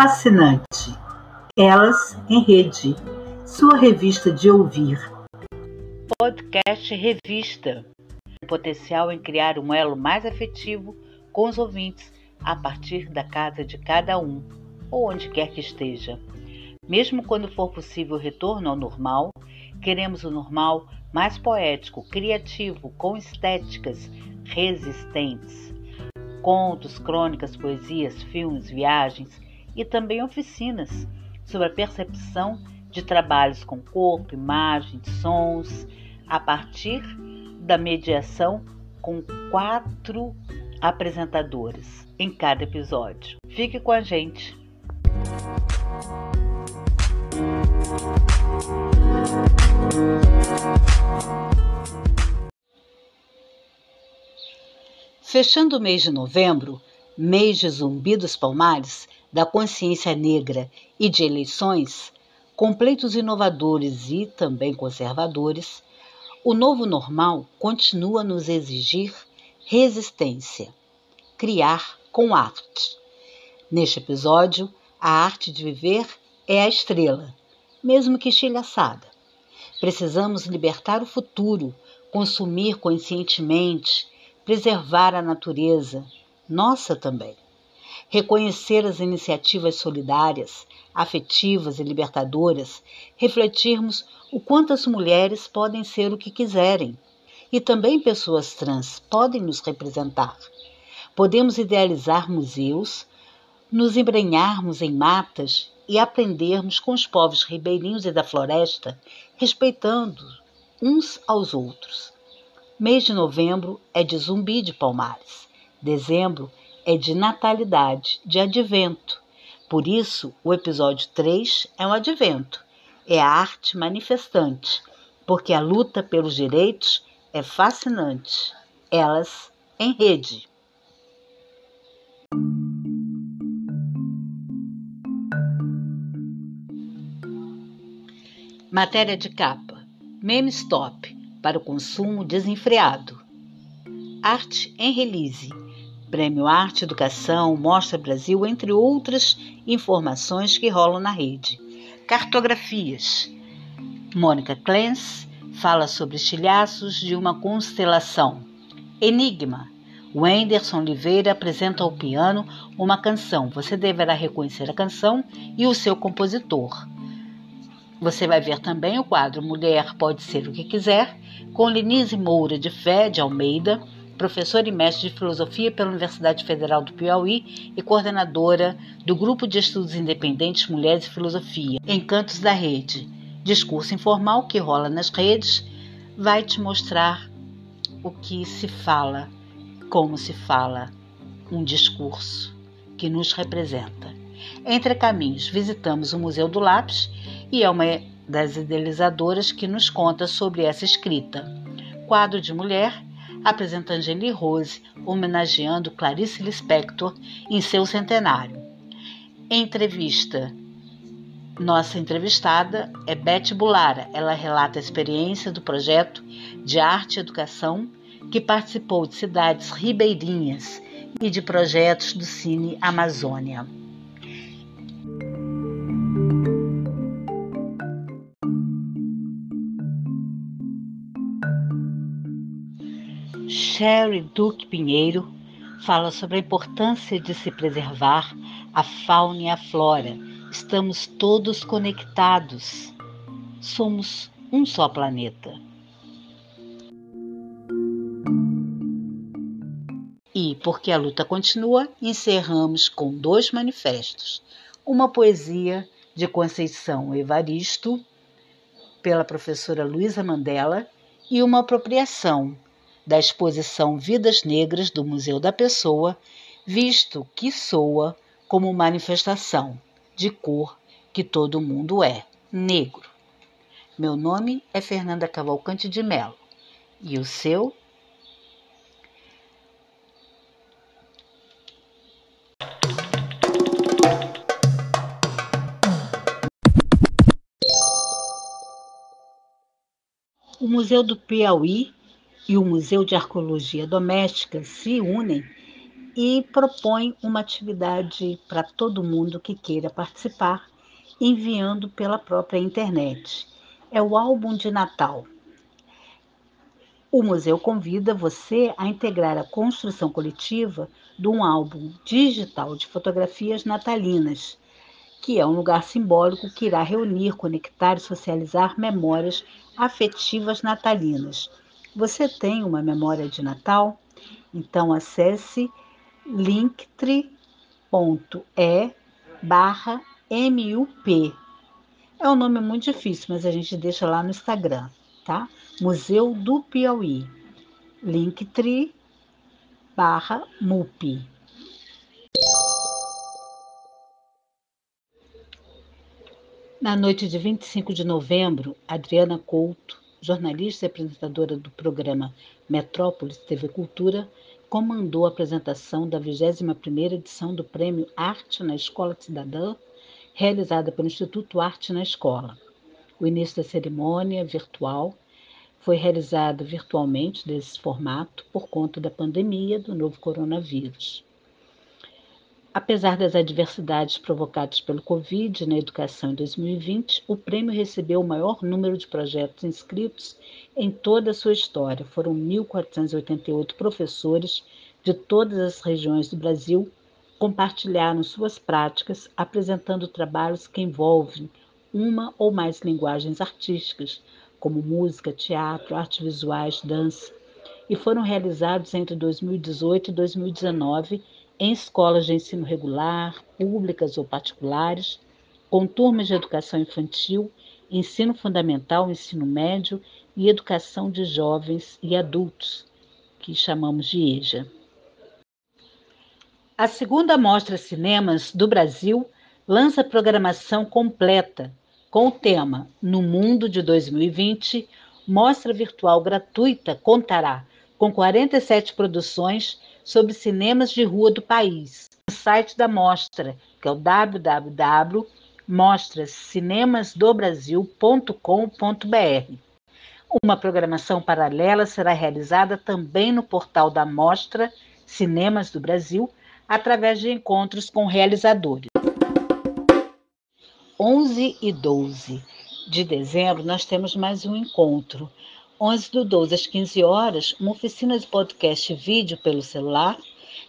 fascinante. Elas em Rede, sua revista de ouvir. Podcast Revista. O potencial em criar um elo mais afetivo com os ouvintes a partir da casa de cada um, ou onde quer que esteja. Mesmo quando for possível o retorno ao normal, queremos o normal mais poético, criativo, com estéticas resistentes. Contos, crônicas, poesias, filmes, viagens e também oficinas sobre a percepção de trabalhos com corpo, imagem, sons, a partir da mediação com quatro apresentadores em cada episódio. Fique com a gente! Fechando o mês de novembro, mês de Zumbi dos Palmares, da consciência negra e de eleições, com pleitos inovadores e também conservadores, o novo normal continua a nos exigir resistência, criar com arte. Neste episódio, a arte de viver é a estrela, mesmo que estilhaçada. Precisamos libertar o futuro, consumir conscientemente, preservar a natureza, nossa também. Reconhecer as iniciativas solidárias, afetivas e libertadoras, refletirmos o quanto as mulheres podem ser o que quiserem e também pessoas trans podem nos representar. Podemos idealizar museus, nos embrenharmos em matas e aprendermos com os povos ribeirinhos e da floresta, respeitando uns aos outros. Mês de novembro é de zumbi de palmares. Dezembro é de natalidade, de advento. Por isso, o episódio 3 é um advento. É a arte manifestante, porque a luta pelos direitos é fascinante. Elas em rede. Matéria de capa: Meme Stop para o consumo desenfreado. Arte em Release. Prêmio Arte Educação, Mostra Brasil, entre outras informações que rolam na rede. Cartografias. Mônica Clance fala sobre estilhaços de uma constelação. Enigma. Wenderson Oliveira apresenta ao piano uma canção. Você deverá reconhecer a canção e o seu compositor. Você vai ver também o quadro Mulher Pode Ser o que Quiser, com Lenise Moura de Fé de Almeida, professora e mestre de filosofia pela Universidade Federal do Piauí e coordenadora do Grupo de Estudos Independentes Mulheres e Filosofia, Encantos da Rede. Discurso informal que rola nas redes vai te mostrar o que se fala, como se fala um discurso que nos representa. Entre caminhos, visitamos o Museu do Lápis e é uma das idealizadoras que nos conta sobre essa escrita. Quadro de mulher apresenta Angeli Rose homenageando Clarice Lispector em seu centenário. Entrevista. Nossa entrevistada é Beth Bulara. Ela relata a experiência do projeto de arte e educação que participou de cidades ribeirinhas e de projetos do Cine Amazônia. Sherry Duque Pinheiro fala sobre a importância de se preservar a fauna e a flora. Estamos todos conectados. Somos um só planeta. E, porque a luta continua, encerramos com dois manifestos. Uma poesia de Conceição Evaristo, pela professora Luísa Mandela, e uma apropriação da exposição Vidas Negras do Museu da Pessoa, visto que soa como manifestação de cor que todo mundo é, negro. Meu nome é Fernanda Cavalcante de Mello. E o seu? O Museu do Piauí e o Museu de Arqueologia Doméstica se unem e propõe uma atividade para todo mundo que queira participar, enviando pela própria internet. É o álbum de Natal. O museu convida você a integrar a construção coletiva de um álbum digital de fotografias natalinas, que é um lugar simbólico que irá reunir, conectar e socializar memórias afetivas natalinas. Você tem uma memória de Natal? Então acesse linktree.e barra MUP. É um nome muito difícil, mas a gente deixa lá no Instagram tá? Museu do Piauí, linktree barra MUP. Na noite de 25 de novembro, Adriana Couto, jornalista e apresentadora do programa Metrópolis TV Cultura, comandou a apresentação da 21ª edição do Prêmio Arte na Escola Cidadã, realizada pelo Instituto Arte na Escola. O início da cerimônia virtual foi realizado virtualmente desse formato por conta da pandemia do novo coronavírus. Apesar das adversidades provocadas pelo Covid na educação em 2020, o prêmio recebeu o maior número de projetos inscritos em toda a sua história. Foram 1.488 professores de todas as regiões do Brasil compartilharam suas práticas, apresentando trabalhos que envolvem uma ou mais linguagens artísticas, como música, teatro, artes visuais, dança, e foram realizados entre 2018 e 2019 em escolas de ensino regular, públicas ou particulares, com turmas de educação infantil, ensino fundamental, ensino médio e educação de jovens e adultos, que chamamos de EJA. A segunda Mostra Cinemas do Brasil lança programação completa com o tema No Mundo de 2020, mostra virtual gratuita contará com 47 produções sobre cinemas de rua do país. O site da mostra, que é o www.mostrascinemasdobrasil.com.br. Uma programação paralela será realizada também no portal da Mostra Cinemas do Brasil, através de encontros com realizadores. 11 e 12 de dezembro, nós temos mais um encontro. 11 do 12 às 15 horas, uma oficina de podcast e vídeo pelo celular,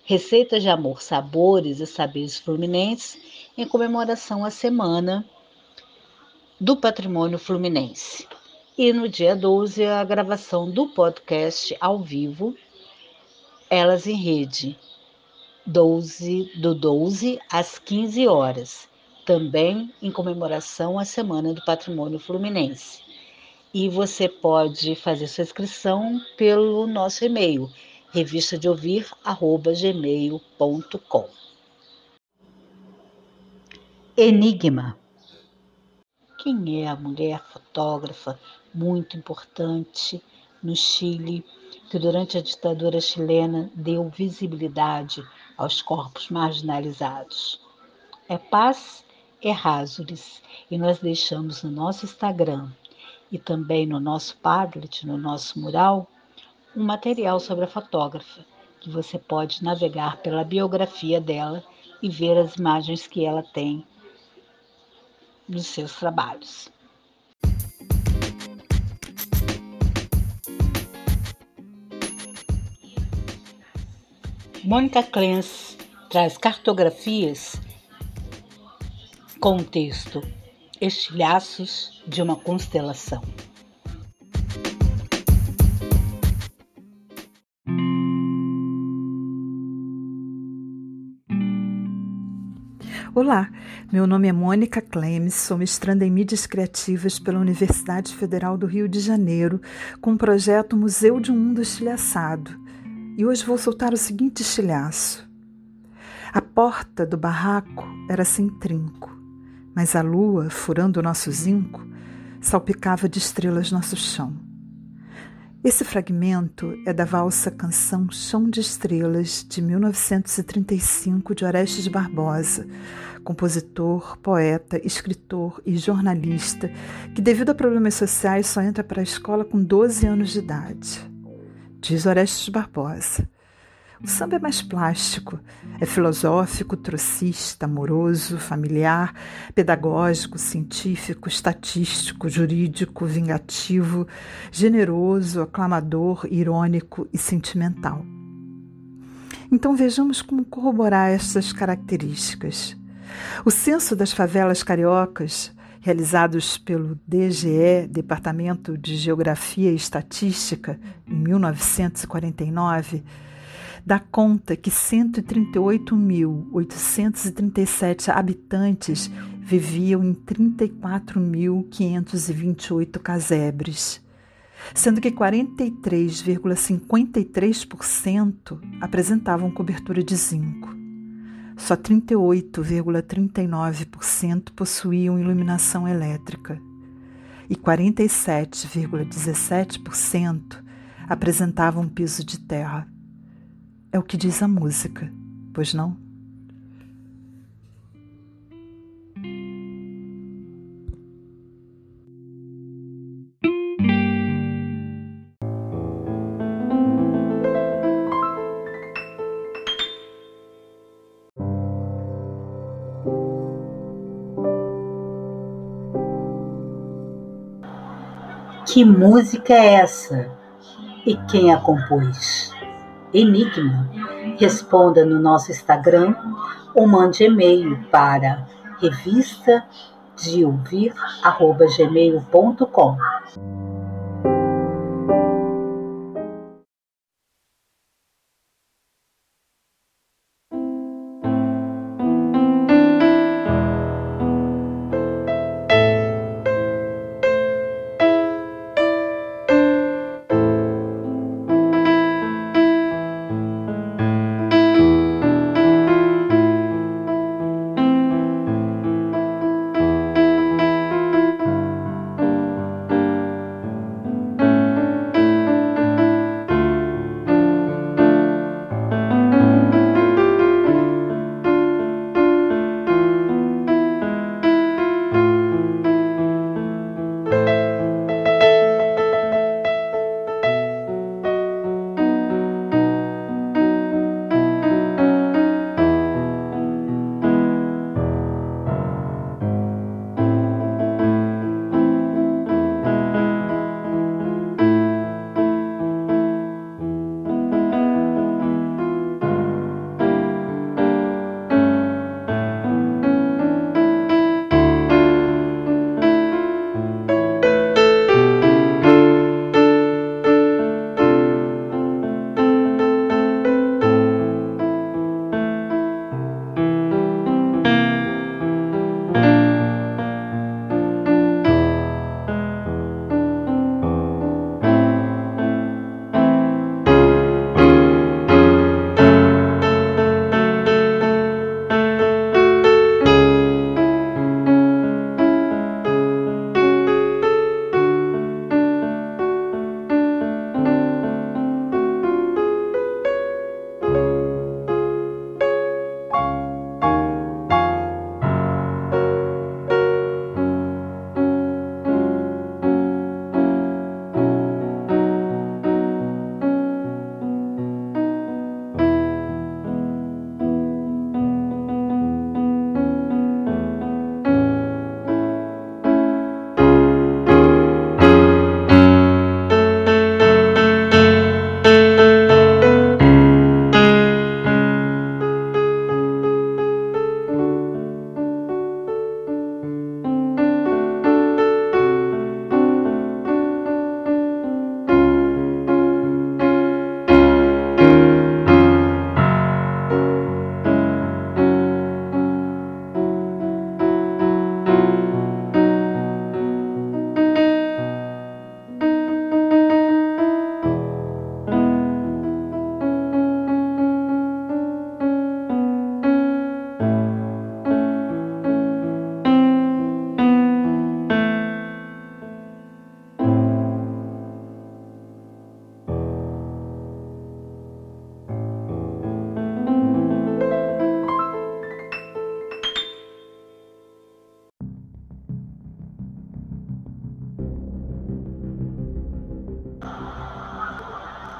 receitas de amor, sabores e saberes fluminenses, em comemoração à Semana do Patrimônio Fluminense. E no dia 12, a gravação do podcast ao vivo, Elas em Rede, 12, do 12 às 15 horas também em comemoração à Semana do Patrimônio Fluminense. E você pode fazer sua inscrição pelo nosso e-mail, revistadeouvir@gmail.com. Enigma. Quem é a mulher fotógrafa muito importante no Chile que durante a ditadura chilena deu visibilidade aos corpos marginalizados? É Paz Errázuriz e nós deixamos no nosso Instagram e também no nosso Padlet, no nosso mural, um material sobre a fotógrafa, que você pode navegar pela biografia dela e ver as imagens que ela tem dos seus trabalhos. Mônica Clens traz cartografias Contexto: Estilhaços de uma constelação. Olá, meu nome é Mônica Clemes, sou mestranda em mídias criativas pela Universidade Federal do Rio de Janeiro, com o projeto Museu de um Mundo Estilhaçado. E hoje vou soltar o seguinte estilhaço. A porta do barraco era sem trinco mas a lua, furando o nosso zinco, salpicava de estrelas nosso chão. Esse fragmento é da valsa canção Chão de Estrelas, de 1935, de Orestes Barbosa, compositor, poeta, escritor e jornalista, que, devido a problemas sociais, só entra para a escola com 12 anos de idade. Diz Orestes Barbosa. O samba é mais plástico, é filosófico, trocista, amoroso, familiar, pedagógico, científico, estatístico, jurídico, vingativo, generoso, aclamador, irônico e sentimental. Então vejamos como corroborar essas características. O censo das favelas cariocas, realizados pelo DGE, Departamento de Geografia e Estatística, em 1949, dá conta que 138.837 habitantes viviam em 34.528 casebres, sendo que 43,53% apresentavam cobertura de zinco. Só 38,39% possuíam iluminação elétrica e 47,17% apresentavam piso de terra. É o que diz a música, pois não? Que música é essa? E quem a compôs? Enigma? Responda no nosso Instagram ou mande e-mail para revista de ouvir@gmail.com.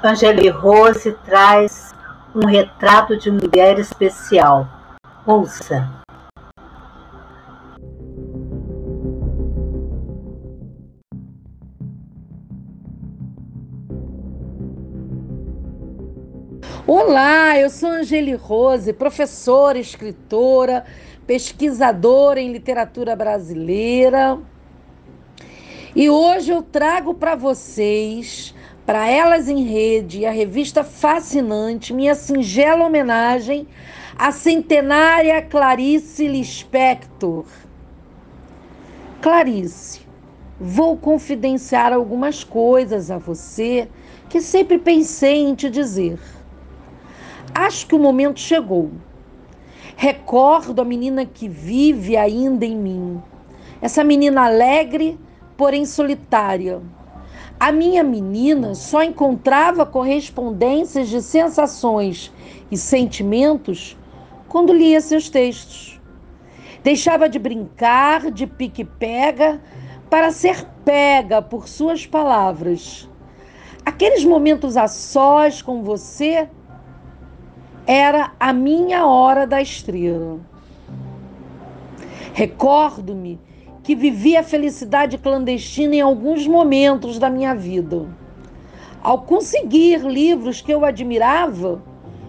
Angeli Rose traz um retrato de mulher especial. Ouça. Olá, eu sou Angeli Rose, professora, escritora, pesquisadora em literatura brasileira. E hoje eu trago para vocês, para Elas em Rede, a revista Fascinante, minha singela homenagem à centenária Clarice Lispector. Clarice, vou confidenciar algumas coisas a você que sempre pensei em te dizer. Acho que o momento chegou. Recordo a menina que vive ainda em mim. Essa menina alegre, porém solitária. A minha menina só encontrava correspondências de sensações e sentimentos quando lia seus textos. Deixava de brincar de pique-pega para ser pega por suas palavras. Aqueles momentos a sós com você era a minha hora da estrela. Recordo-me que vivi a felicidade clandestina em alguns momentos da minha vida. Ao conseguir livros que eu admirava,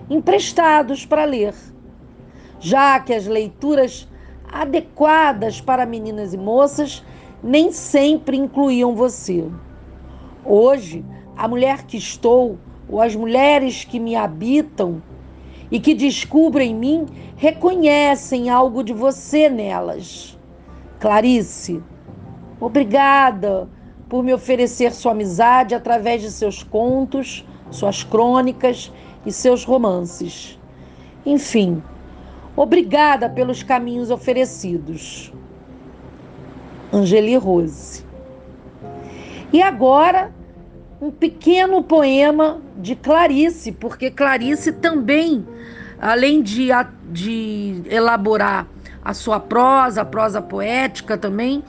emprestados para ler, já que as leituras adequadas para meninas e moças nem sempre incluíam você. Hoje, a mulher que estou, ou as mulheres que me habitam, e que descubram em mim reconhecem algo de você nelas. Clarice, obrigada por me oferecer sua amizade através de seus contos, suas crônicas e seus romances. Enfim, obrigada pelos caminhos oferecidos. Angeli Rose. E agora, um pequeno poema de Clarice, porque Clarice também além de, de elaborar a sua prosa, a prosa poética também,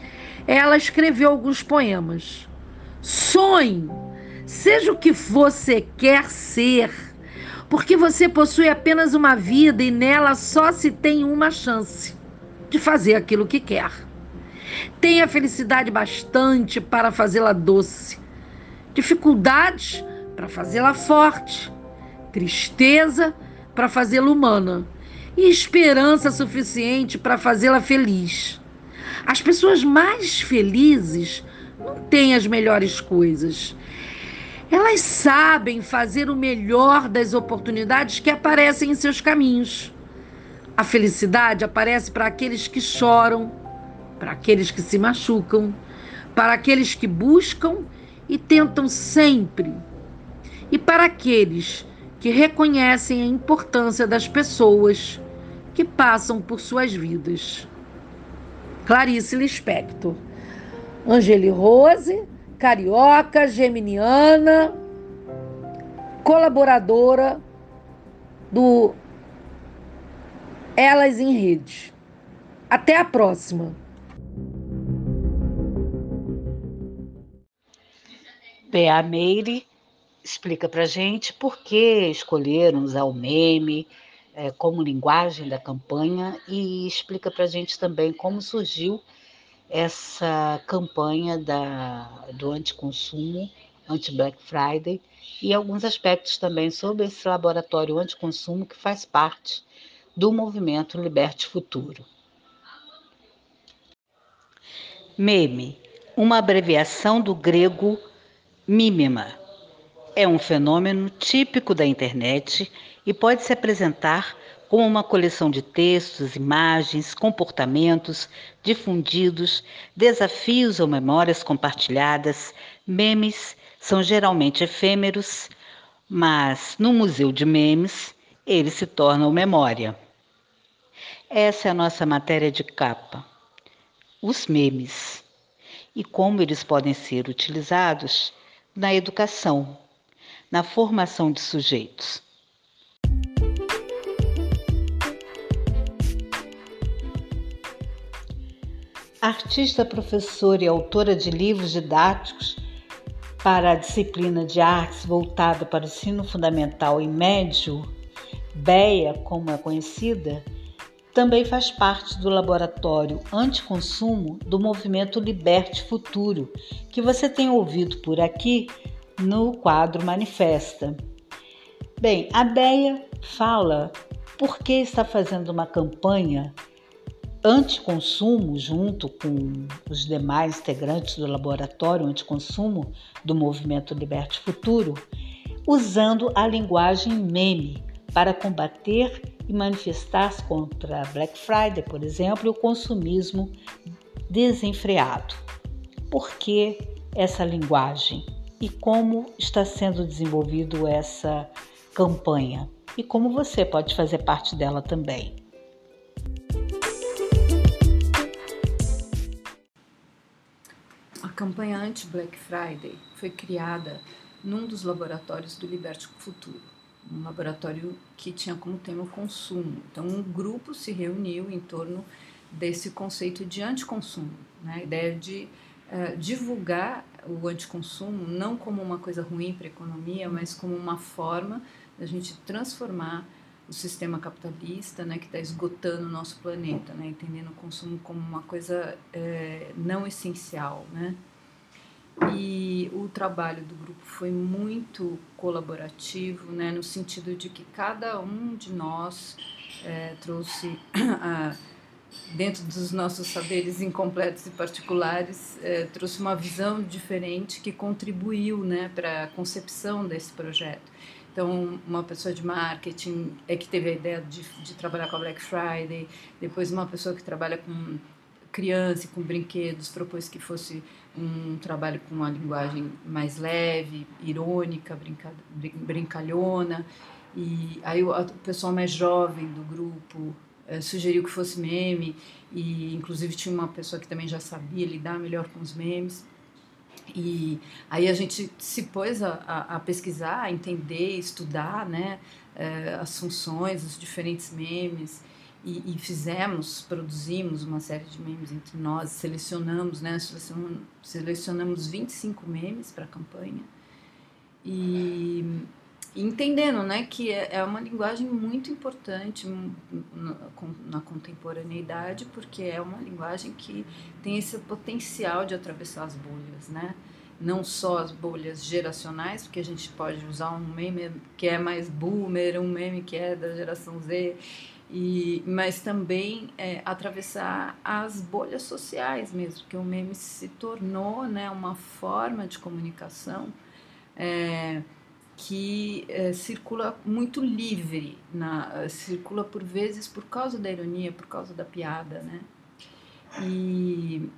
ela escreveu alguns poemas. Sonhe, seja o que você quer ser, porque você possui apenas uma vida e nela só se tem uma chance de fazer aquilo que quer. Tenha felicidade bastante para fazê-la doce, dificuldades para fazê-la forte, tristeza para fazê-la humana e esperança suficiente para fazê-la feliz. As pessoas mais felizes não têm as melhores coisas. Elas sabem fazer o melhor das oportunidades que aparecem em seus caminhos. A felicidade aparece para aqueles que choram, para aqueles que se machucam, para aqueles que buscam e tentam sempre, e para aqueles que reconhecem a importância das pessoas que passam por suas vidas. Clarice Lispector. Angeli Rose, carioca, geminiana, colaboradora do Elas em Rede. Até a próxima. Bea Meire explica para gente por que escolheram usar o meme é, como linguagem da campanha e explica para gente também como surgiu essa campanha da, do anticonsumo, anti-Black Friday, e alguns aspectos também sobre esse laboratório anticonsumo que faz parte do movimento Liberte Futuro. Meme, uma abreviação do grego mímema, é um fenômeno típico da internet e pode se apresentar como uma coleção de textos, imagens, comportamentos difundidos, desafios ou memórias compartilhadas. Memes são geralmente efêmeros, mas no Museu de Memes eles se tornam memória. Essa é a nossa matéria de capa. Os memes e como eles podem ser utilizados na educação na formação de sujeitos. Artista, professora e autora de livros didáticos para a disciplina de artes voltada para o ensino fundamental e médio, BEA, como é conhecida, também faz parte do laboratório anticonsumo do movimento Liberte Futuro, que você tem ouvido por aqui no quadro Manifesta. Bem, a BEA fala por que está fazendo uma campanha anticonsumo junto com os demais integrantes do laboratório anticonsumo do movimento Liberte Futuro, usando a linguagem meme para combater e manifestar-se contra Black Friday, por exemplo, e o consumismo desenfreado. Por que essa linguagem e como está sendo desenvolvido essa campanha e como você pode fazer parte dela também? Campanha anti-Black Friday foi criada num dos laboratórios do Liberte Futuro um laboratório que tinha como tema o consumo. Então, um grupo se reuniu em torno desse conceito de anticonsumo, né? a ideia de uh, divulgar o anticonsumo não como uma coisa ruim para a economia, mas como uma forma da gente transformar o sistema capitalista, né, que está esgotando o nosso planeta, né, entendendo o consumo como uma coisa é, não essencial, né. E o trabalho do grupo foi muito colaborativo, né, no sentido de que cada um de nós é, trouxe, a, dentro dos nossos saberes incompletos e particulares, é, trouxe uma visão diferente que contribuiu né, para a concepção desse projeto. Então, uma pessoa de marketing é que teve a ideia de, de trabalhar com a Black Friday, depois uma pessoa que trabalha com criança e com brinquedos propôs que fosse um trabalho com uma linguagem mais leve, irônica, brinca, brincalhona. E aí o, pessoal mais jovem do grupo é, sugeriu que fosse meme e inclusive tinha uma pessoa que também já sabia lidar melhor com os memes. E aí a gente se pôs a, a, a pesquisar, a entender, estudar né, é, as funções, os diferentes memes e, e, fizemos, produzimos uma série de memes entre nós, selecionamos, né? Selecionamos 25 memes para a campanha e, e, entendendo, né, que é, é uma linguagem muito importante na, contemporaneidade, porque é uma linguagem que tem esse potencial de atravessar as bolhas, né? não só as bolhas geracionais, porque a gente pode usar um meme que é mais boomer, um meme que é da geração Z, e, mas também é, atravessar as bolhas sociais mesmo, que o meme se tornou né, uma forma de comunicação é, que é, circula muito livre, na, circula por vezes por causa da ironia, por causa da piada, né? E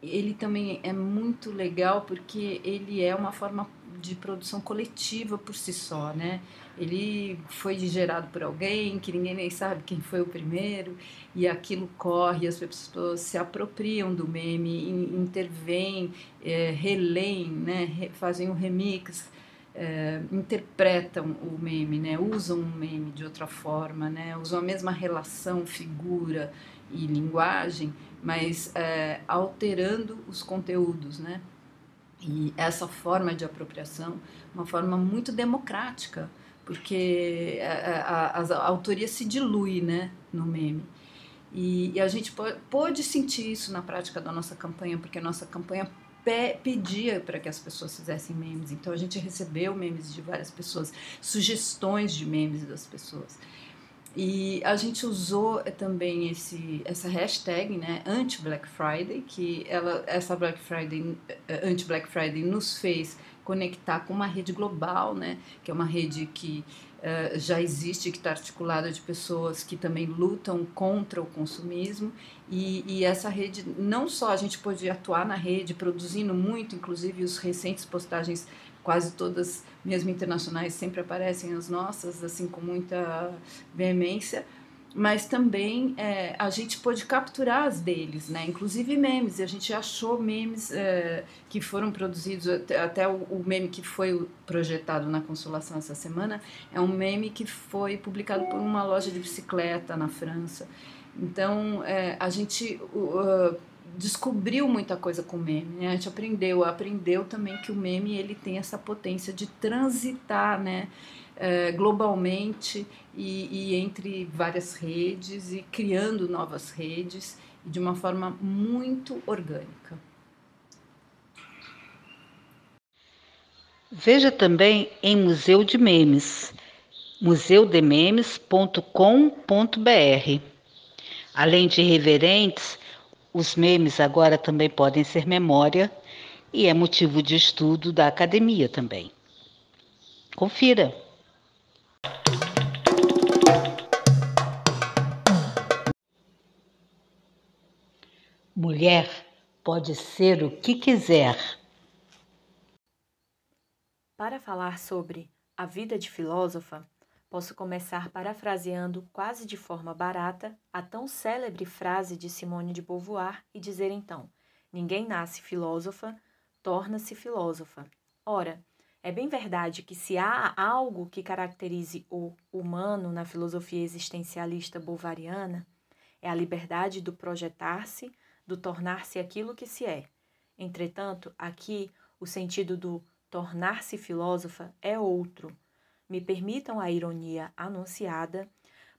ele também é muito legal porque ele é uma forma de produção coletiva por si só, né? Ele foi gerado por alguém que ninguém nem sabe quem foi o primeiro e aquilo corre, as pessoas se apropriam do meme, intervêm, é, releem, né? fazem um remix, é, interpretam o meme, né? Usam o meme de outra forma, né? Usam a mesma relação, figura e linguagem, mas é, alterando os conteúdos, né? E essa forma de apropriação, uma forma muito democrática, porque a, a, a autoria se dilui né, no meme. E, e a gente pôde sentir isso na prática da nossa campanha, porque a nossa campanha pe pedia para que as pessoas fizessem memes. Então a gente recebeu memes de várias pessoas, sugestões de memes das pessoas. E a gente usou também esse, essa hashtag, né, anti-Black Friday, que ela, essa Black Friday, eh, anti-Black Friday nos fez conectar com uma rede global, né, que é uma rede que uh, já existe, que está articulada de pessoas que também lutam contra o consumismo. E, e, essa rede, não só a gente pôde atuar na rede, produzindo muito, inclusive os recentes postagens quase todas, mesmo internacionais, sempre aparecem as nossas, assim, com muita veemência, mas também é, a gente pôde capturar as deles, né? Inclusive memes, a gente achou memes é, que foram produzidos, até, até o, o, meme que foi projetado na Consolação essa semana, é um meme que foi publicado por uma loja de bicicleta na França. Então, é, a gente... Uh, descobriu muita coisa com o meme, né? A gente aprendeu, aprendeu também que o meme ele tem essa potência de transitar, né? É, globalmente e, e, entre várias redes e criando novas redes de uma forma muito orgânica. Veja também em Museu de Memes, museudememes.com.br. Além de irreverentes, os memes agora também podem ser memória e é motivo de estudo da academia também. Confira! Mulher pode ser o que quiser. Para falar sobre a vida de filósofa, posso começar parafraseando quase de forma barata a tão célebre frase de Simone de Beauvoir e dizer então: Ninguém nasce filósofa, torna-se filósofa. Ora, é bem verdade que se há algo que caracterize o humano na filosofia existencialista bovariana, é a liberdade do projetar-se, do tornar-se aquilo que se é. Entretanto, aqui o sentido do tornar-se filósofa é outro. Me permitam a ironia anunciada,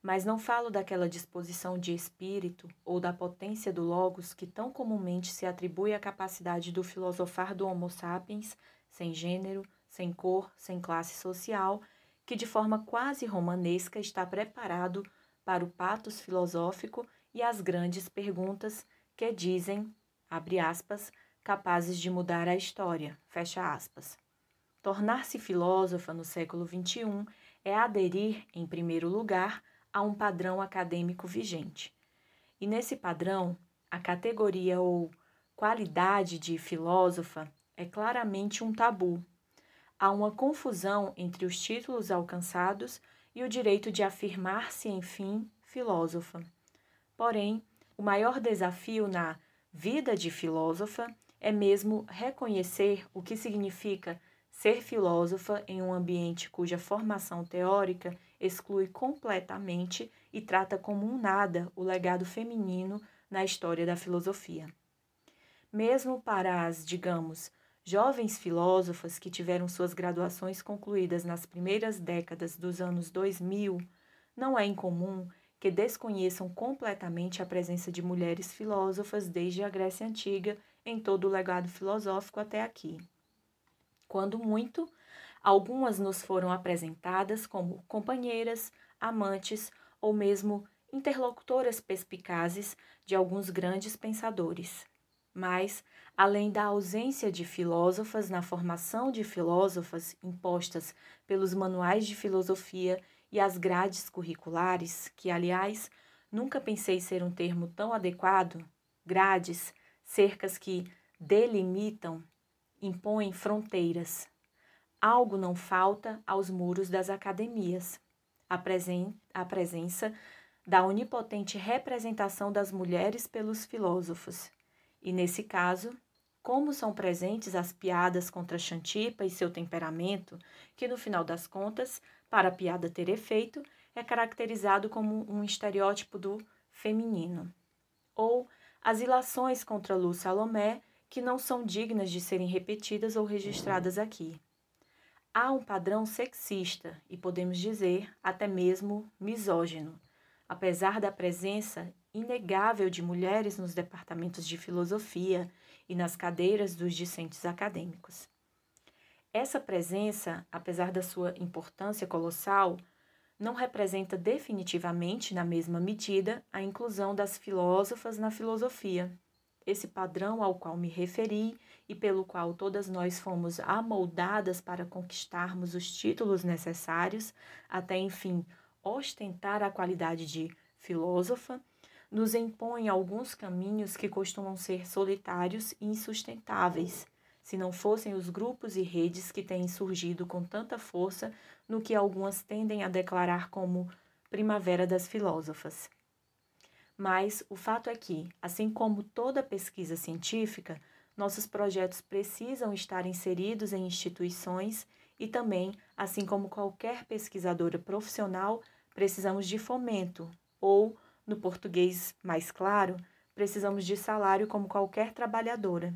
mas não falo daquela disposição de espírito ou da potência do logos que tão comumente se atribui à capacidade do filosofar do Homo sapiens, sem gênero, sem cor, sem classe social, que de forma quase romanesca está preparado para o patos filosófico e as grandes perguntas que dizem, abre aspas, capazes de mudar a história, fecha aspas. Tornar-se filósofa no século XXI é aderir, em primeiro lugar, a um padrão acadêmico vigente. E nesse padrão, a categoria ou qualidade de filósofa é claramente um tabu. Há uma confusão entre os títulos alcançados e o direito de afirmar-se, enfim, filósofa. Porém, o maior desafio na vida de filósofa é mesmo reconhecer o que significa ser filósofa em um ambiente cuja formação teórica exclui completamente e trata como um nada o legado feminino na história da filosofia. Mesmo para as, digamos, jovens filósofas que tiveram suas graduações concluídas nas primeiras décadas dos anos 2000, não é incomum que desconheçam completamente a presença de mulheres filósofas desde a Grécia Antiga em todo o legado filosófico até aqui. Quando muito, algumas nos foram apresentadas como companheiras, amantes ou mesmo interlocutoras perspicazes de alguns grandes pensadores. Mas, além da ausência de filósofas na formação de filósofas impostas pelos manuais de filosofia e as grades curriculares, que, aliás, nunca pensei ser um termo tão adequado, grades, cercas que delimitam, impõem fronteiras. Algo não falta aos muros das academias. A, presen a presença da onipotente representação das mulheres pelos filósofos. E nesse caso, como são presentes as piadas contra Xantipa e seu temperamento, que no final das contas para a piada ter efeito, é caracterizado como um estereótipo do feminino. Ou as ilações contra Lu Salomé, que não são dignas de serem repetidas ou registradas aqui. Há um padrão sexista e podemos dizer até mesmo misógino, apesar da presença inegável de mulheres nos departamentos de filosofia e nas cadeiras dos discentes acadêmicos. Essa presença, apesar da sua importância colossal, não representa definitivamente, na mesma medida, a inclusão das filósofas na filosofia. Esse padrão ao qual me referi e pelo qual todas nós fomos amoldadas para conquistarmos os títulos necessários, até enfim ostentar a qualidade de filósofa, nos impõe alguns caminhos que costumam ser solitários e insustentáveis se não fossem os grupos e redes que têm surgido com tanta força no que algumas tendem a declarar como Primavera das Filósofas. Mas o fato é que, assim como toda pesquisa científica, nossos projetos precisam estar inseridos em instituições e também, assim como qualquer pesquisadora profissional, precisamos de fomento, ou, no português mais claro, precisamos de salário como qualquer trabalhadora.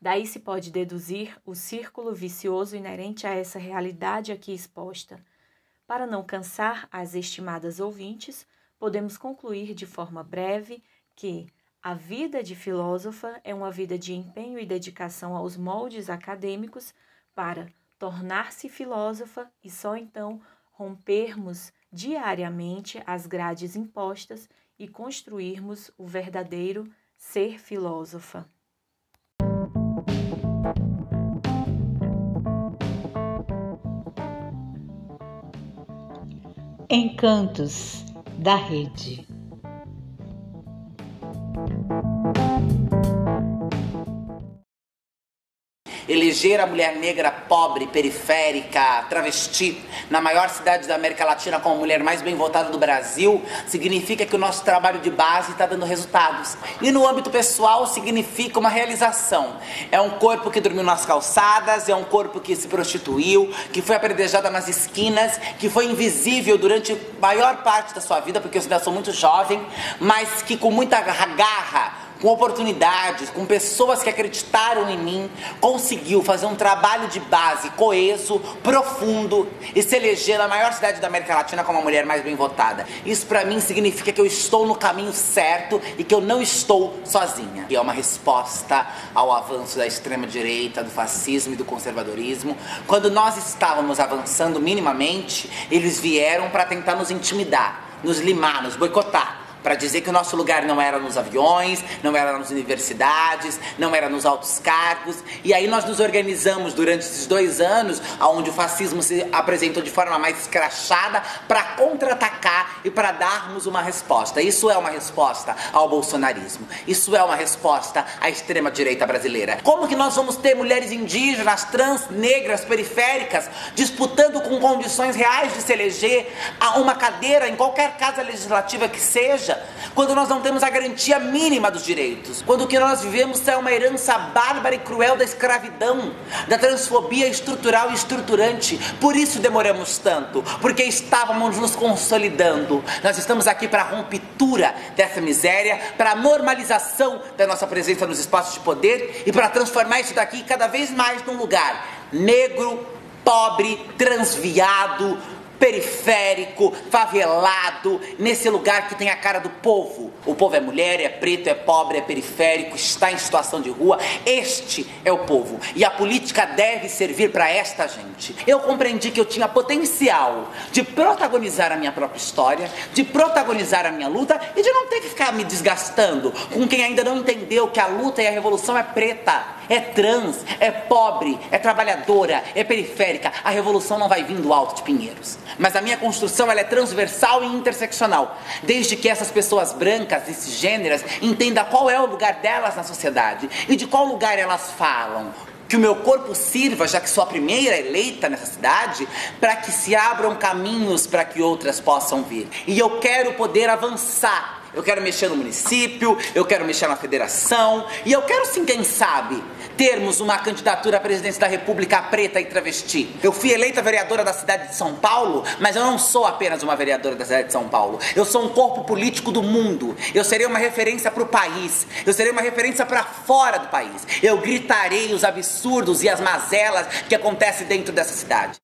Daí se pode deduzir o círculo vicioso inerente a essa realidade aqui exposta. Para não cansar as estimadas ouvintes, podemos concluir de forma breve que a vida de filósofa é uma vida de empenho e dedicação aos moldes acadêmicos para tornar-se filósofa e só então rompermos diariamente as grades impostas e construirmos o verdadeiro ser filósofa. Encantos da Rede. Eleger a mulher negra pobre, periférica, travesti, na maior cidade da América Latina como a mulher mais bem votada do Brasil, significa que o nosso trabalho de base está dando resultados. E no âmbito pessoal, significa uma realização. É um corpo que dormiu nas calçadas, é um corpo que se prostituiu, que foi apredejada nas esquinas, que foi invisível durante a maior parte da sua vida, porque eu ainda sou muito jovem, mas que com muita garra com oportunidades, com pessoas que acreditaram em mim, conseguiu fazer um trabalho de base coeso, profundo e se eleger na maior cidade da América Latina como a mulher mais bem votada. Isso para mim significa que eu estou no caminho certo e que eu não estou sozinha. E é uma resposta ao avanço da extrema direita, do fascismo e do conservadorismo. Quando nós estávamos avançando minimamente, eles vieram para tentar nos intimidar, nos limar, nos boicotar para dizer que o nosso lugar não era nos aviões, não era nas universidades, não era nos altos cargos. E aí nós nos organizamos durante esses dois anos, onde o fascismo se apresentou de forma mais escrachada, para contra-atacar e para darmos uma resposta. Isso é uma resposta ao bolsonarismo. Isso é uma resposta à extrema-direita brasileira. Como que nós vamos ter mulheres indígenas, trans, negras, periféricas, disputando com condições reais de se eleger a uma cadeira em qualquer casa legislativa que seja? Quando nós não temos a garantia mínima dos direitos, quando o que nós vivemos é uma herança bárbara e cruel da escravidão, da transfobia estrutural e estruturante. Por isso demoramos tanto, porque estávamos nos consolidando. Nós estamos aqui para a ruptura dessa miséria, para a normalização da nossa presença nos espaços de poder e para transformar isso daqui cada vez mais num lugar negro, pobre, transviado, periférico, favelado, nesse lugar que tem a cara do povo. O povo é mulher, é preto, é pobre, é periférico, está em situação de rua. Este é o povo. E a política deve servir para esta gente. Eu compreendi que eu tinha potencial de protagonizar a minha própria história, de protagonizar a minha luta e de não ter que ficar me desgastando com quem ainda não entendeu que a luta e a revolução é preta, é trans, é pobre, é trabalhadora, é periférica. A revolução não vai vir do alto de Pinheiros. Mas a minha construção ela é transversal e interseccional, desde que essas pessoas brancas e cisgêneras entendam qual é o lugar delas na sociedade e de qual lugar elas falam. Que o meu corpo sirva, já que sou a primeira eleita nessa cidade, para que se abram caminhos para que outras possam vir. E eu quero poder avançar eu quero mexer no município, eu quero mexer na federação, e eu quero sim, quem sabe, termos uma candidatura à presidência da República preta e travesti. Eu fui eleita vereadora da cidade de São Paulo, mas eu não sou apenas uma vereadora da cidade de São Paulo. Eu sou um corpo político do mundo. Eu serei uma referência para o país. Eu serei uma referência para fora do país. Eu gritarei os absurdos e as mazelas que acontecem dentro dessa cidade.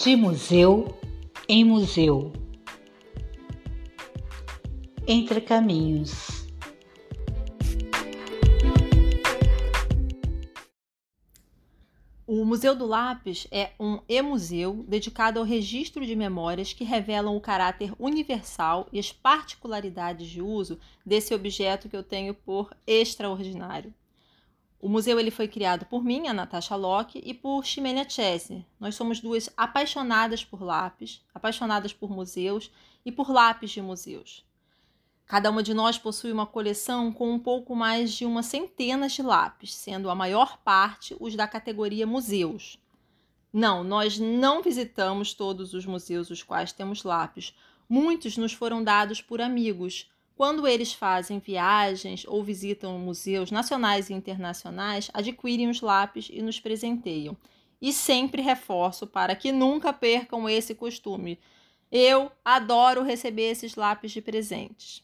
De museu em museu. Entre caminhos. O Museu do Lápis é um e-museu dedicado ao registro de memórias que revelam o caráter universal e as particularidades de uso desse objeto que eu tenho por extraordinário. O museu ele foi criado por mim, a Natasha Locke, e por Ximena Chesney. Nós somos duas apaixonadas por lápis, apaixonadas por museus e por lápis de museus. Cada uma de nós possui uma coleção com um pouco mais de uma centena de lápis, sendo a maior parte os da categoria museus. Não, nós não visitamos todos os museus os quais temos lápis. Muitos nos foram dados por amigos, quando eles fazem viagens ou visitam museus nacionais e internacionais, adquirem os lápis e nos presenteiam. E sempre reforço para que nunca percam esse costume. Eu adoro receber esses lápis de presentes.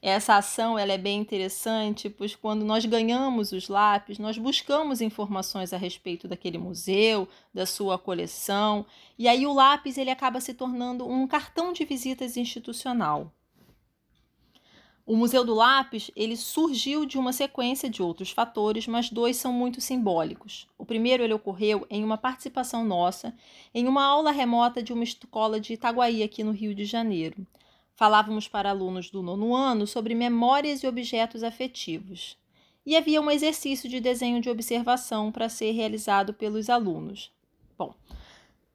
Essa ação ela é bem interessante, pois quando nós ganhamos os lápis, nós buscamos informações a respeito daquele museu, da sua coleção, e aí o lápis ele acaba se tornando um cartão de visitas institucional. O Museu do Lápis ele surgiu de uma sequência de outros fatores, mas dois são muito simbólicos. O primeiro ele ocorreu em uma participação nossa em uma aula remota de uma escola de Itaguaí aqui no Rio de Janeiro. Falávamos para alunos do nono ano sobre memórias e objetos afetivos. E havia um exercício de desenho de observação para ser realizado pelos alunos. Bom,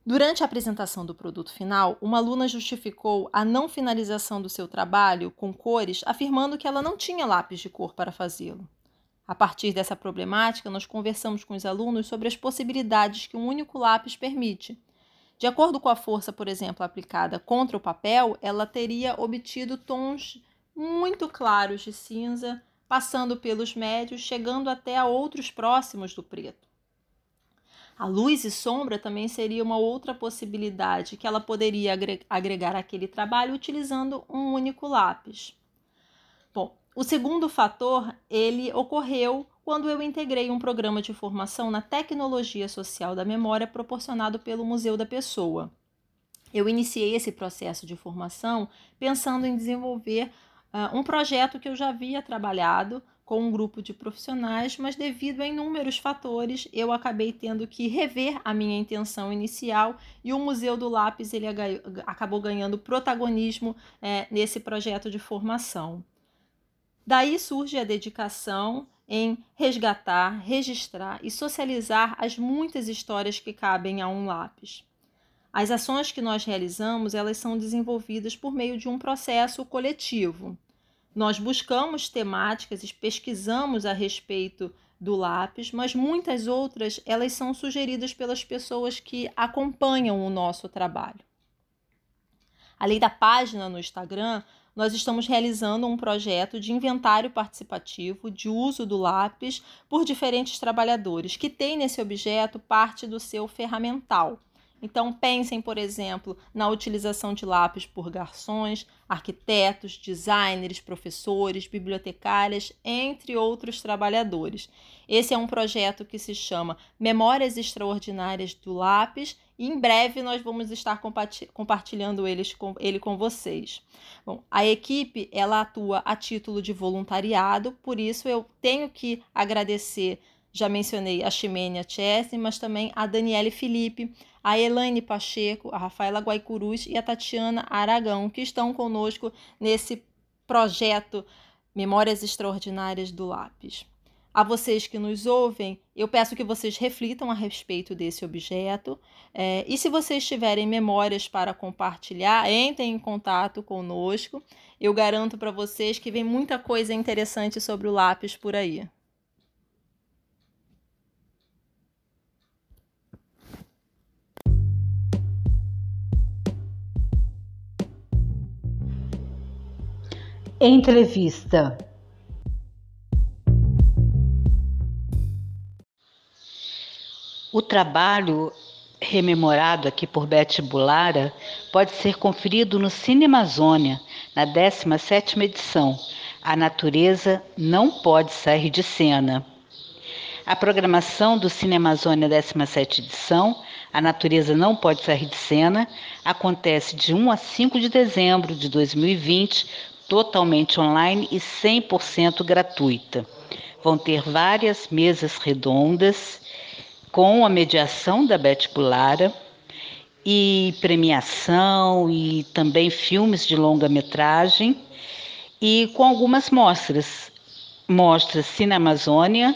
durante a apresentação do produto final, uma aluna justificou a não finalização do seu trabalho com cores, afirmando que ela não tinha lápis de cor para fazê-lo. A partir dessa problemática, nós conversamos com os alunos sobre as possibilidades que um único lápis permite de acordo com a força, por exemplo, aplicada contra o papel, ela teria obtido tons muito claros de cinza, passando pelos médios, chegando até a outros próximos do preto. A luz e sombra também seria uma outra possibilidade que ela poderia agregar àquele trabalho utilizando um único lápis. Bom, o segundo fator, ele ocorreu quando eu integrei um programa de formação na tecnologia social da memória proporcionado pelo Museu da Pessoa. Eu iniciei esse processo de formação pensando em desenvolver uh, um projeto que eu já havia trabalhado com um grupo de profissionais, mas devido a inúmeros fatores, eu acabei tendo que rever a minha intenção inicial e o Museu do Lápis ele acabou ganhando protagonismo é, nesse projeto de formação. Daí surge a dedicação em resgatar, registrar e socializar as muitas histórias que cabem a um lápis. As ações que nós realizamos, elas são desenvolvidas por meio de um processo coletivo. Nós buscamos temáticas e pesquisamos a respeito do lápis, mas muitas outras elas são sugeridas pelas pessoas que acompanham o nosso trabalho. Além da página no Instagram, nós estamos realizando um projeto de inventário participativo de uso do lápis por diferentes trabalhadores, que tem nesse objeto parte do seu ferramental. Então, pensem, por exemplo, na utilização de lápis por garçons, arquitetos, designers, professores, bibliotecárias, entre outros trabalhadores. Esse é um projeto que se chama Memórias Extraordinárias do Lápis e em breve nós vamos estar compartilhando ele com vocês. Bom, a equipe ela atua a título de voluntariado, por isso eu tenho que agradecer, já mencionei a Ximênia Chesney, mas também a Daniele Felipe, a Elaine Pacheco, a Rafaela Guaicuruz e a Tatiana Aragão, que estão conosco nesse projeto Memórias Extraordinárias do Lápis. A vocês que nos ouvem, eu peço que vocês reflitam a respeito desse objeto. É, e se vocês tiverem memórias para compartilhar, entrem em contato conosco. Eu garanto para vocês que vem muita coisa interessante sobre o lápis por aí. Entrevista O trabalho rememorado aqui por Beth Bulara pode ser conferido no Cine Amazônia, na 17ª edição. A natureza não pode sair de cena. A programação do Cine Amazônia 17 edição, A Natureza Não Pode Sair de Cena, acontece de 1 a 5 de dezembro de 2020, totalmente online e 100% gratuita. Vão ter várias mesas redondas com a mediação da Beth Bulara e premiação e também filmes de longa-metragem e com algumas mostras. Mostras Cine Amazônia,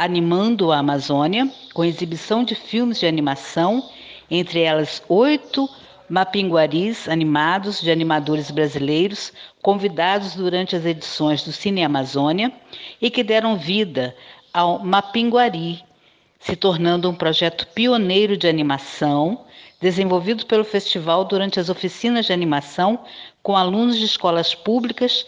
Animando a Amazônia, com exibição de filmes de animação, entre elas oito mapinguaris animados de animadores brasileiros convidados durante as edições do Cine Amazônia e que deram vida ao Mapinguari, se tornando um projeto pioneiro de animação, desenvolvido pelo festival durante as oficinas de animação com alunos de escolas públicas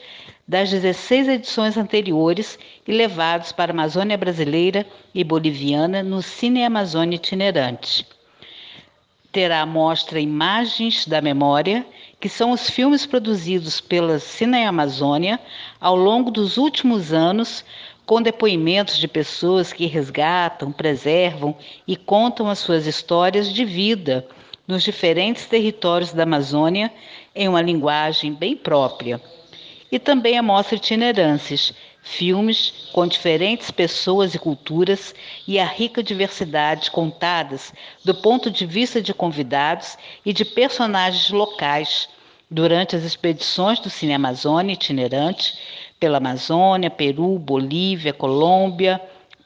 das 16 edições anteriores e levados para a Amazônia brasileira e boliviana no Cine Amazônia itinerante. Terá a mostra Imagens da Memória, que são os filmes produzidos pela Cine Amazônia ao longo dos últimos anos com depoimentos de pessoas que resgatam, preservam e contam as suas histórias de vida nos diferentes territórios da Amazônia em uma linguagem bem própria. E também a mostra itinerâncias, filmes com diferentes pessoas e culturas e a rica diversidade contadas do ponto de vista de convidados e de personagens locais durante as expedições do Cine Amazônia itinerante pela Amazônia, Peru, Bolívia, Colômbia,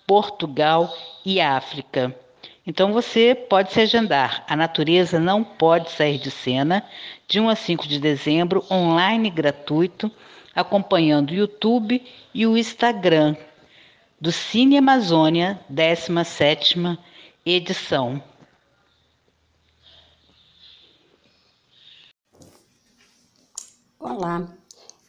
Portugal e África. Então você pode se agendar. A natureza não pode sair de cena, de 1 a 5 de dezembro, online gratuito, acompanhando o YouTube e o Instagram do Cine Amazônia, 17ª edição. Olá,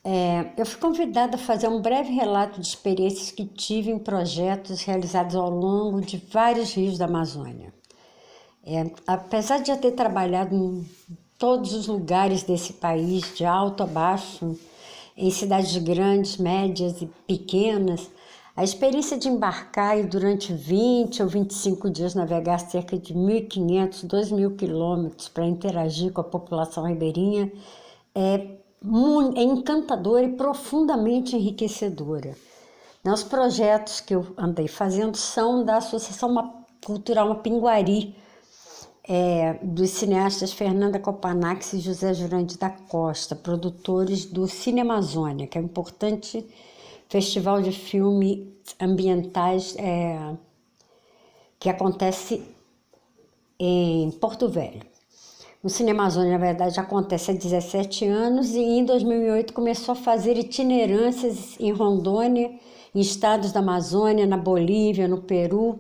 é, eu fui convidada a fazer um breve relato de experiências que tive em projetos realizados ao longo de vários rios da Amazônia. É, apesar de já ter trabalhado em todos os lugares desse país, de alto a baixo, em cidades grandes, médias e pequenas, a experiência de embarcar e durante 20 ou 25 dias navegar cerca de 1.500, 2.000 quilômetros para interagir com a população ribeirinha é é encantadora e profundamente enriquecedora. Os projetos que eu andei fazendo são da Associação Cultural Mapinguari, é, dos cineastas Fernanda Copanax e José Jurandi da Costa, produtores do Cine Amazônia, que é um importante festival de filmes ambientais é, que acontece em Porto Velho. O Cinema Amazônia, na verdade, acontece há 17 anos e em 2008 começou a fazer itinerâncias em Rondônia, em estados da Amazônia, na Bolívia, no Peru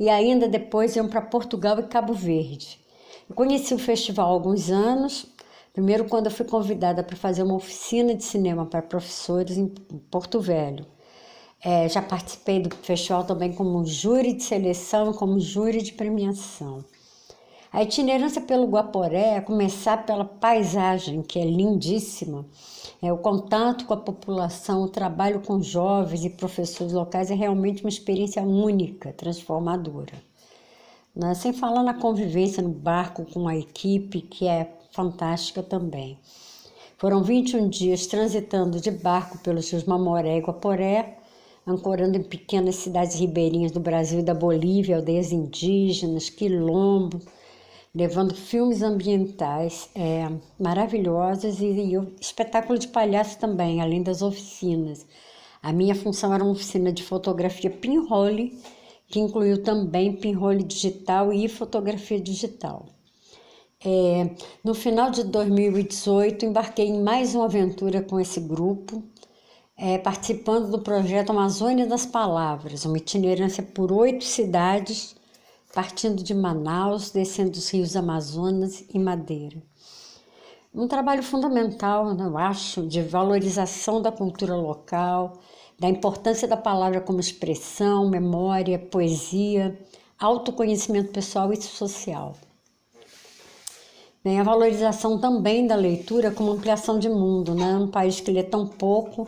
e ainda depois iam para Portugal e Cabo Verde. Eu conheci o festival há alguns anos, primeiro quando eu fui convidada para fazer uma oficina de cinema para professores em Porto Velho. É, já participei do festival também como júri de seleção, como júri de premiação. A itinerância pelo Guaporé é começar pela paisagem, que é lindíssima. É, o contato com a população, o trabalho com jovens e professores locais é realmente uma experiência única, transformadora. Né? Sem falar na convivência no barco com a equipe, que é fantástica também. Foram 21 dias transitando de barco pelos rios Mamoré e Guaporé, ancorando em pequenas cidades ribeirinhas do Brasil e da Bolívia, aldeias indígenas, quilombos, levando filmes ambientais é, maravilhosos e, e o espetáculo de palhaço também, além das oficinas. A minha função era uma oficina de fotografia pinhole, que incluiu também pinhole digital e fotografia digital. É, no final de 2018, embarquei em mais uma aventura com esse grupo, é, participando do projeto Amazônia das Palavras, uma itinerância por oito cidades partindo de Manaus, descendo os rios Amazonas e Madeira. Um trabalho fundamental, eu acho, de valorização da cultura local, da importância da palavra como expressão, memória, poesia, autoconhecimento pessoal e social. Bem, a valorização também da leitura como ampliação de mundo, né? um país que lê tão pouco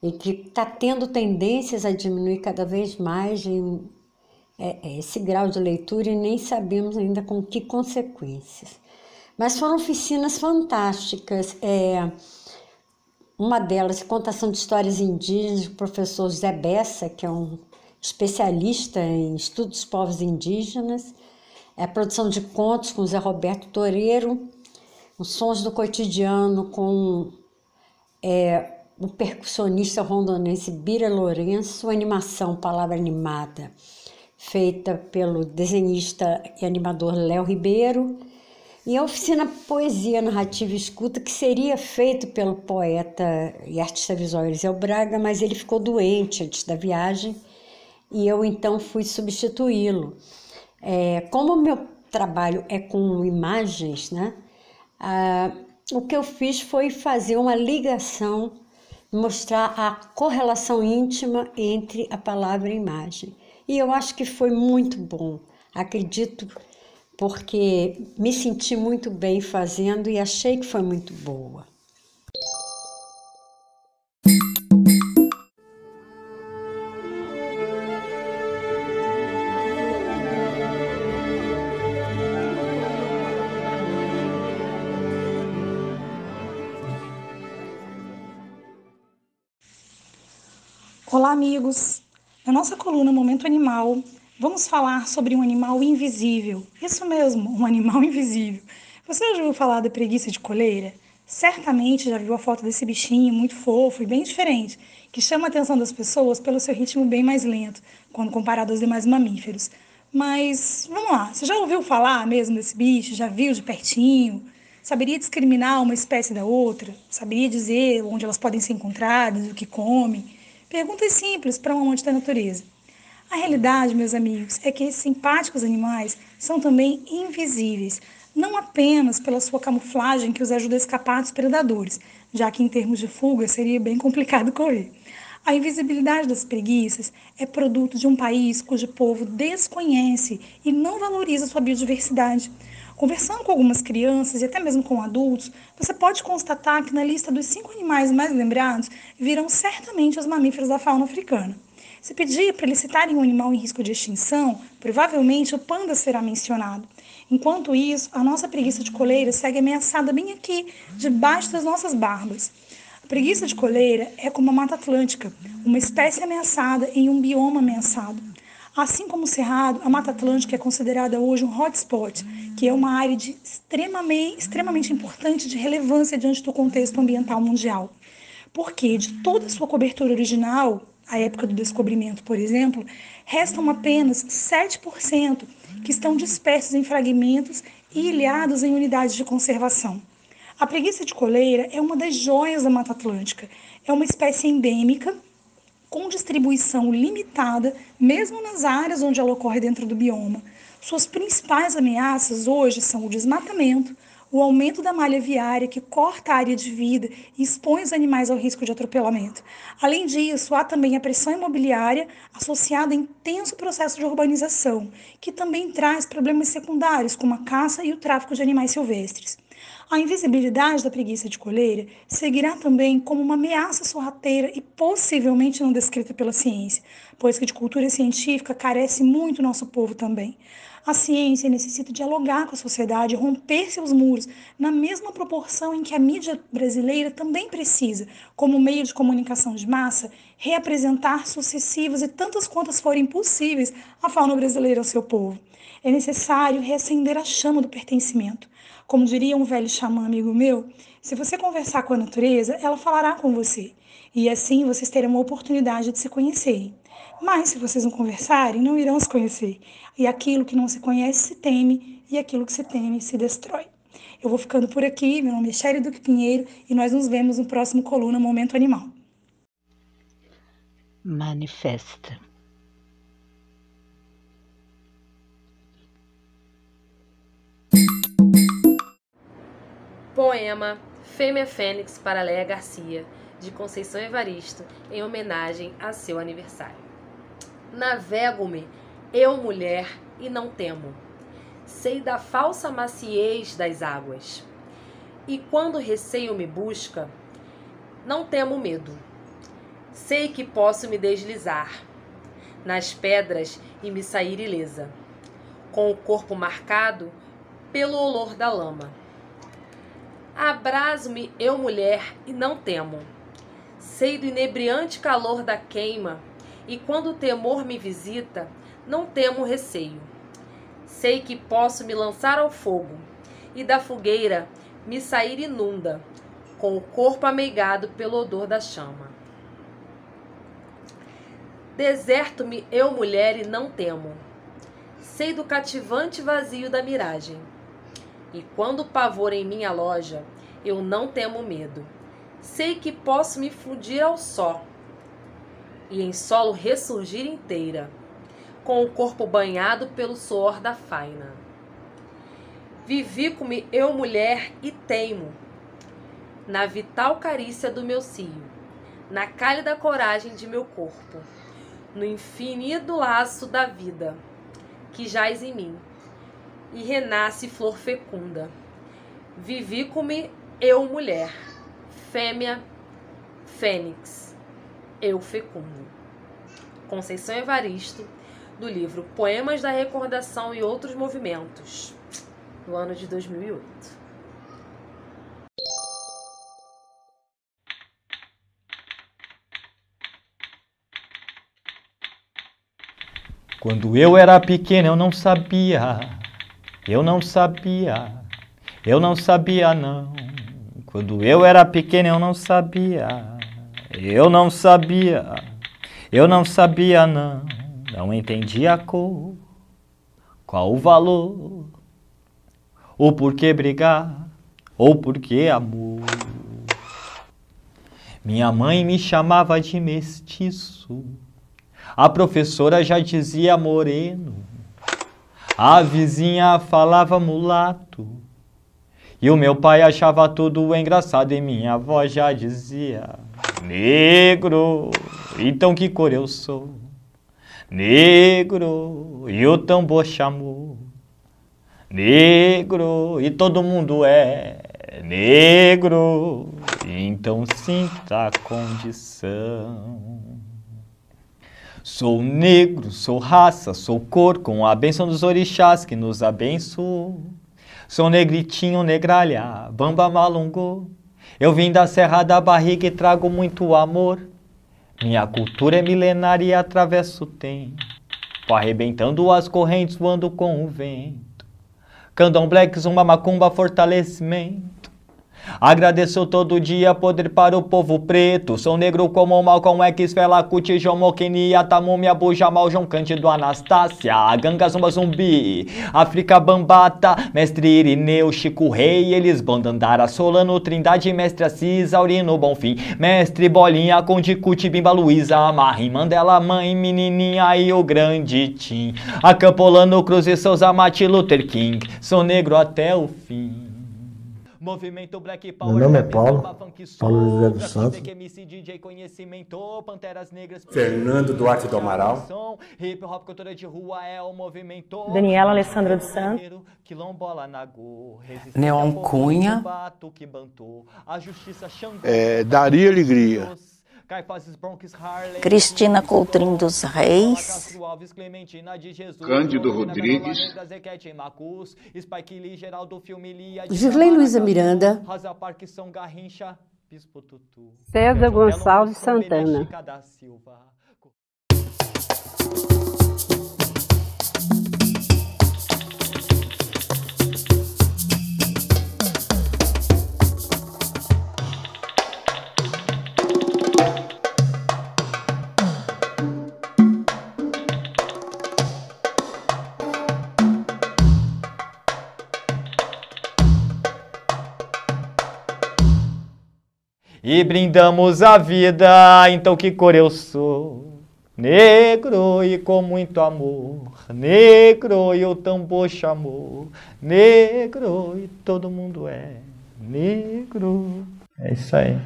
e que está tendo tendências a diminuir cada vez mais em é, é, esse grau de leitura e nem sabemos ainda com que consequências. Mas foram oficinas fantásticas. É, uma delas, contação de histórias indígenas, do professor Zé Bessa, que é um especialista em estudos dos povos indígenas, é a produção de contos com Zé Roberto Toreiro, os sons do cotidiano com é, o percussionista rondonense Bira Lourenço, animação, palavra animada feita pelo desenhista e animador Léo Ribeiro, e a oficina Poesia Narrativa e Escuta, que seria feito pelo poeta e artista visual Eliseu Braga, mas ele ficou doente antes da viagem e eu então fui substituí-lo. É, como o meu trabalho é com imagens, né? Ah, o que eu fiz foi fazer uma ligação, mostrar a correlação íntima entre a palavra e a imagem. E eu acho que foi muito bom. Acredito porque me senti muito bem fazendo e achei que foi muito boa. Olá, amigos! Na nossa coluna Momento Animal, vamos falar sobre um animal invisível. Isso mesmo, um animal invisível. Você já ouviu falar da preguiça de coleira? Certamente já viu a foto desse bichinho muito fofo e bem diferente, que chama a atenção das pessoas pelo seu ritmo bem mais lento, quando comparado aos demais mamíferos. Mas vamos lá, você já ouviu falar mesmo desse bicho? Já viu de pertinho? Saberia discriminar uma espécie da outra? Saberia dizer onde elas podem ser encontradas, o que comem? Perguntas simples para um amante da natureza. A realidade, meus amigos, é que esses simpáticos animais são também invisíveis, não apenas pela sua camuflagem que os ajuda a escapar dos predadores, já que em termos de fuga seria bem complicado correr. A invisibilidade das preguiças é produto de um país cujo povo desconhece e não valoriza sua biodiversidade. Conversando com algumas crianças e até mesmo com adultos, você pode constatar que na lista dos cinco animais mais lembrados virão certamente os mamíferos da fauna africana. Se pedir para eles citarem um animal em risco de extinção, provavelmente o panda será mencionado. Enquanto isso, a nossa preguiça de coleira segue ameaçada bem aqui, debaixo das nossas barbas. Preguiça de coleira é como a Mata Atlântica, uma espécie ameaçada em um bioma ameaçado. Assim como o Cerrado, a Mata Atlântica é considerada hoje um hotspot, que é uma área de extremamente, extremamente importante de relevância diante do contexto ambiental mundial. Porque de toda a sua cobertura original, a época do descobrimento, por exemplo, restam apenas 7% que estão dispersos em fragmentos e ilhados em unidades de conservação. A preguiça de coleira é uma das joias da Mata Atlântica. É uma espécie endêmica com distribuição limitada, mesmo nas áreas onde ela ocorre dentro do bioma. Suas principais ameaças hoje são o desmatamento, o aumento da malha viária que corta a área de vida e expõe os animais ao risco de atropelamento. Além disso, há também a pressão imobiliária associada a intenso processo de urbanização, que também traz problemas secundários, como a caça e o tráfico de animais silvestres. A invisibilidade da preguiça de coleira seguirá também como uma ameaça sorrateira e possivelmente não descrita pela ciência, pois que de cultura científica carece muito nosso povo também. A ciência necessita dialogar com a sociedade, romper seus muros, na mesma proporção em que a mídia brasileira também precisa, como meio de comunicação de massa, reapresentar sucessivas e tantas quantas forem possíveis a fauna brasileira ao seu povo. É necessário reacender a chama do pertencimento. Como diria um velho xamã amigo meu, se você conversar com a natureza, ela falará com você. E assim vocês terão uma oportunidade de se conhecerem. Mas se vocês não conversarem, não irão se conhecer. E aquilo que não se conhece se teme, e aquilo que se teme se destrói. Eu vou ficando por aqui. Meu nome é Shéri Duque Pinheiro e nós nos vemos no próximo Coluna Momento Animal. Manifesta. Poema Fêmea Fênix para Leia Garcia, de Conceição Evaristo, em homenagem a seu aniversário. Navego-me, eu mulher, e não temo. Sei da falsa maciez das águas. E quando receio me busca, não temo medo. Sei que posso me deslizar nas pedras e me sair ilesa, com o corpo marcado pelo olor da lama Abraso-me, eu mulher, e não temo. Sei do inebriante calor da queima, e quando o temor me visita, não temo receio. Sei que posso me lançar ao fogo, e da fogueira me sair inunda, com o corpo ameigado pelo odor da chama. Deserto-me, eu mulher, e não temo. Sei do cativante vazio da miragem e quando pavor em minha loja, eu não temo medo. Sei que posso me fundir ao só e em solo ressurgir inteira, com o corpo banhado pelo suor da faina. Vivi-me eu mulher e teimo, na vital carícia do meu cio, na cálida coragem de meu corpo, no infinito laço da vida que jaz em mim, e renasce flor fecunda. Vivi-me eu mulher, fêmea, fênix, eu fecundo. Conceição Evaristo, do livro Poemas da Recordação e Outros Movimentos, do ano de 2008. Quando eu era pequeno eu não sabia, eu não sabia, eu não sabia não. Quando eu era pequeno eu não sabia, eu não sabia, eu não sabia não. Não entendia a cor, qual o valor, o porquê brigar, ou porquê amor. Minha mãe me chamava de mestiço. A professora já dizia moreno, a vizinha falava mulato, e o meu pai achava tudo engraçado, e minha avó já dizia negro. Então que cor eu sou? Negro, e o tambor chamou. Negro, e todo mundo é negro, então sinta a condição. Sou negro, sou raça, sou cor, com a bênção dos orixás que nos abençoou. Sou negritinho, negralha, bamba malungô. Eu vim da serra da barriga e trago muito amor. Minha cultura é milenária e atravesso o tempo. Arrebentando as correntes, voando com o vento. Candomblé, uma macumba, fortalecimento. Agradeço todo dia poder para o povo preto. Sou negro como Malcolm X, Fela Kuti, Jomo Kenia, Tamumi, Abu Jamal, João Cândido, Anastácia, Ganga Zumba Zumbi, África Bambata, Mestre Irineu, Chico Rei, Elis Bandandara, Solano, Trindade, Mestre Assis, Aurino Bonfim, Mestre Bolinha, Conde Cuti, Bimba Luiza, Marim, Mandela, Mãe, Menininha e o Grande Tim, Acampolano, Cruz e Souza, Martin Luther King, sou negro até o fim. Movimento Black Power. Meu nome é Paulo, Paulo José dos Santos. Fernando Duarte do Amaral. Daniela Alessandra dos Santos. Neon Cunha. É, Daria Alegria. Cristina Coutrinho dos Reis, Cândido Rodrigues, Girlei Luiza Miranda, César Gonçalves Santana. E brindamos a vida. Então que cor eu sou? Negro e com muito amor, negro e o tambor chamou, negro e todo mundo é negro. É isso aí.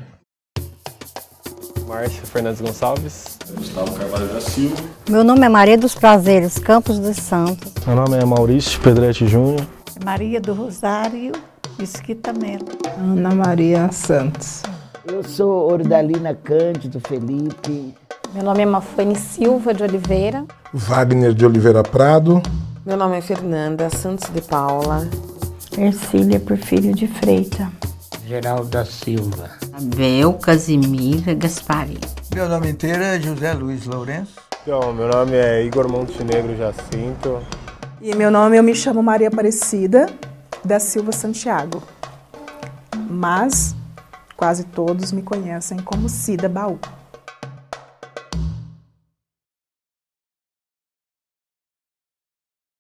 Márcia Fernandes Gonçalves. Gustavo Carvalho da Silva. Meu nome é Maria dos Prazeres, Campos dos Santos. Meu nome é Maurício Pedretti Júnior. Maria do Rosário Mesquita Melo. Ana Maria Santos. Eu sou Ordalina Cândido Felipe. Meu nome é Mafane Silva de Oliveira. Wagner de Oliveira Prado. Meu nome é Fernanda Santos de Paula. Ercília Porfírio de Freita. Geraldo da Silva. Abel Casimira Gaspari. Meu nome inteiro é José Luiz Lourenço. Então, meu nome é Igor Montenegro Jacinto. E meu nome, eu me chamo Maria Aparecida da Silva Santiago. Mas quase todos me conhecem como Cida Baú.